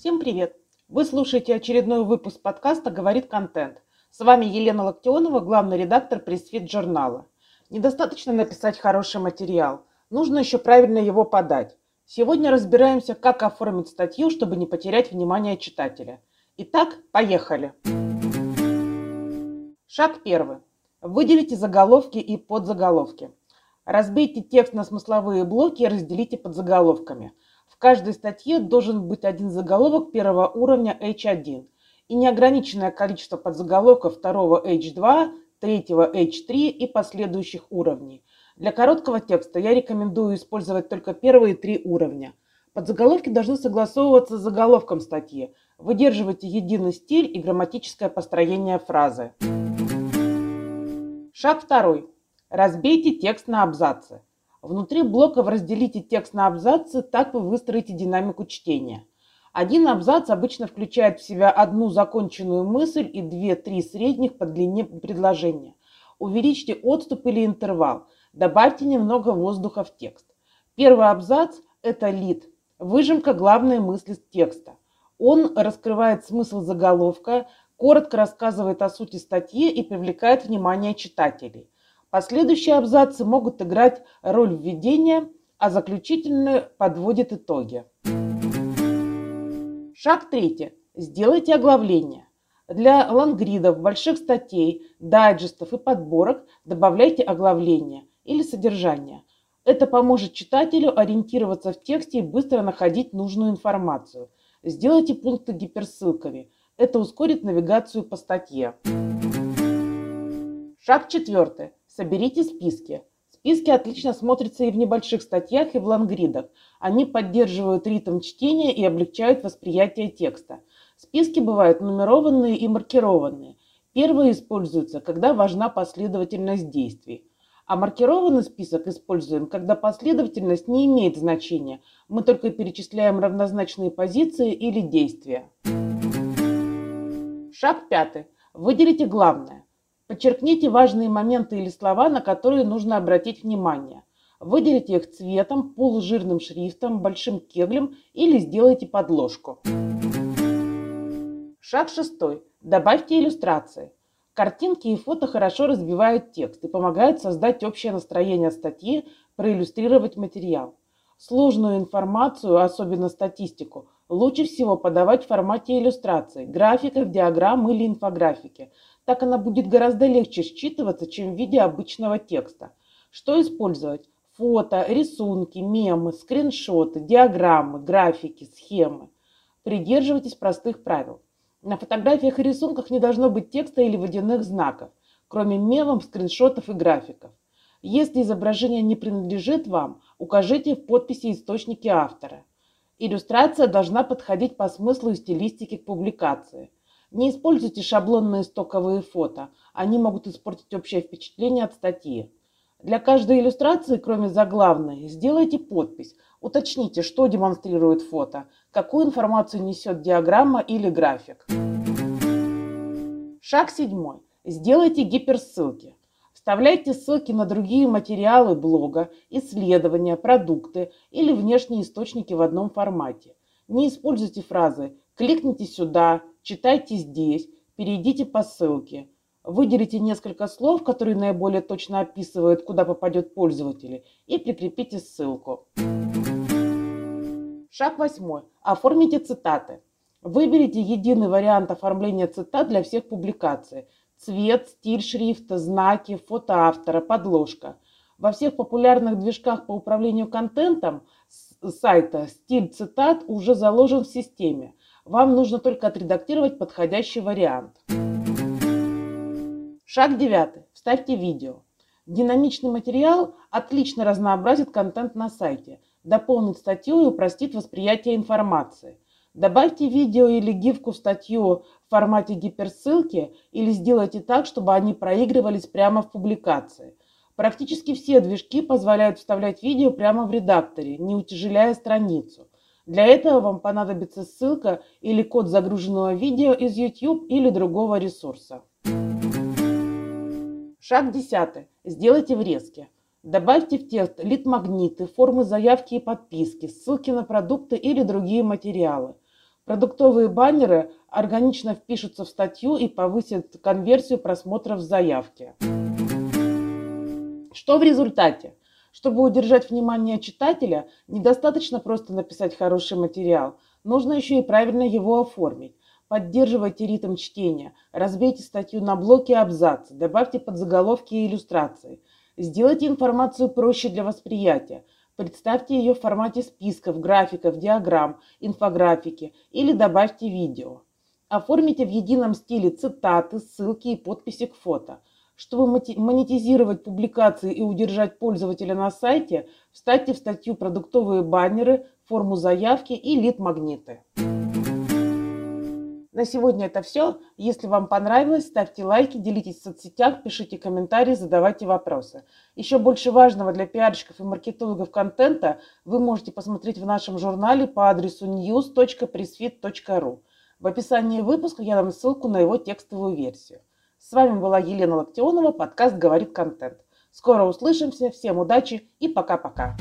Всем привет! Вы слушаете очередной выпуск подкаста «Говорит контент». С вами Елена Локтионова, главный редактор пресс-фит журнала. Недостаточно написать хороший материал, нужно еще правильно его подать. Сегодня разбираемся, как оформить статью, чтобы не потерять внимание читателя. Итак, поехали! Шаг первый. Выделите заголовки и подзаголовки. Разбейте текст на смысловые блоки и разделите подзаголовками – каждой статье должен быть один заголовок первого уровня H1 и неограниченное количество подзаголовков второго H2, третьего H3 и последующих уровней. Для короткого текста я рекомендую использовать только первые три уровня. Подзаголовки должны согласовываться с заголовком статьи. Выдерживайте единый стиль и грамматическое построение фразы. Шаг второй. Разбейте текст на абзацы. Внутри блоков разделите текст на абзацы, так вы выстроите динамику чтения. Один абзац обычно включает в себя одну законченную мысль и две-три средних по длине предложения. Увеличьте отступ или интервал. Добавьте немного воздуха в текст. Первый абзац – это лид, выжимка главной мысли текста. Он раскрывает смысл заголовка, коротко рассказывает о сути статьи и привлекает внимание читателей. Последующие абзацы могут играть роль введения, а заключительные подводят итоги. Шаг третий. Сделайте оглавление. Для лонгридов, больших статей, дайджестов и подборок добавляйте оглавление или содержание. Это поможет читателю ориентироваться в тексте и быстро находить нужную информацию. Сделайте пункты гиперссылками. Это ускорит навигацию по статье. Шаг четвертый. Соберите списки. Списки отлично смотрятся и в небольших статьях, и в лангридах. Они поддерживают ритм чтения и облегчают восприятие текста. Списки бывают нумерованные и маркированные. Первые используются, когда важна последовательность действий. А маркированный список используем, когда последовательность не имеет значения. Мы только перечисляем равнозначные позиции или действия. Шаг пятый. Выделите главное. Подчеркните важные моменты или слова, на которые нужно обратить внимание. Выделите их цветом, полужирным шрифтом, большим кеглем или сделайте подложку. Шаг шестой. Добавьте иллюстрации. Картинки и фото хорошо разбивают текст и помогают создать общее настроение статьи, проиллюстрировать материал. Сложную информацию, особенно статистику, лучше всего подавать в формате иллюстраций, графиков, диаграмм или инфографики – так она будет гораздо легче считываться, чем в виде обычного текста. Что использовать? Фото, рисунки, мемы, скриншоты, диаграммы, графики, схемы. Придерживайтесь простых правил. На фотографиях и рисунках не должно быть текста или водяных знаков, кроме мемов, скриншотов и графиков. Если изображение не принадлежит вам, укажите в подписи источники автора. Иллюстрация должна подходить по смыслу и стилистике к публикации – не используйте шаблонные стоковые фото. Они могут испортить общее впечатление от статьи. Для каждой иллюстрации, кроме заглавной, сделайте подпись. Уточните, что демонстрирует фото, какую информацию несет диаграмма или график. Шаг седьмой. Сделайте гиперссылки. Вставляйте ссылки на другие материалы блога, исследования, продукты или внешние источники в одном формате. Не используйте фразы «кликните сюда», читайте здесь, перейдите по ссылке. Выделите несколько слов, которые наиболее точно описывают, куда попадет пользователь, и прикрепите ссылку. Шаг восьмой. Оформите цитаты. Выберите единый вариант оформления цитат для всех публикаций. Цвет, стиль шрифта, знаки, фото автора, подложка. Во всех популярных движках по управлению контентом сайта стиль цитат уже заложен в системе. Вам нужно только отредактировать подходящий вариант. Шаг девятый. Вставьте видео. Динамичный материал отлично разнообразит контент на сайте, дополнит статью и упростит восприятие информации. Добавьте видео или гифку в статью в формате гиперссылки или сделайте так, чтобы они проигрывались прямо в публикации. Практически все движки позволяют вставлять видео прямо в редакторе, не утяжеляя страницу. Для этого вам понадобится ссылка или код загруженного видео из YouTube или другого ресурса. Шаг 10. Сделайте врезки. Добавьте в текст лид-магниты, формы заявки и подписки, ссылки на продукты или другие материалы. Продуктовые баннеры органично впишутся в статью и повысят конверсию просмотров заявки. Что в результате? Чтобы удержать внимание читателя, недостаточно просто написать хороший материал, нужно еще и правильно его оформить. Поддерживайте ритм чтения, разбейте статью на блоки и абзацы, добавьте подзаголовки и иллюстрации. Сделайте информацию проще для восприятия. Представьте ее в формате списков, графиков, диаграмм, инфографики или добавьте видео. Оформите в едином стиле цитаты, ссылки и подписи к фото – чтобы монетизировать публикации и удержать пользователя на сайте, вставьте в статью продуктовые баннеры, форму заявки и лид-магниты. На сегодня это все. Если вам понравилось, ставьте лайки, делитесь в соцсетях, пишите комментарии, задавайте вопросы. Еще больше важного для пиарщиков и маркетологов контента вы можете посмотреть в нашем журнале по адресу news.pressfit.ru. В описании выпуска я дам ссылку на его текстовую версию. С вами была Елена Локтионова, подкаст «Говорит контент». Скоро услышимся, всем удачи и пока-пока.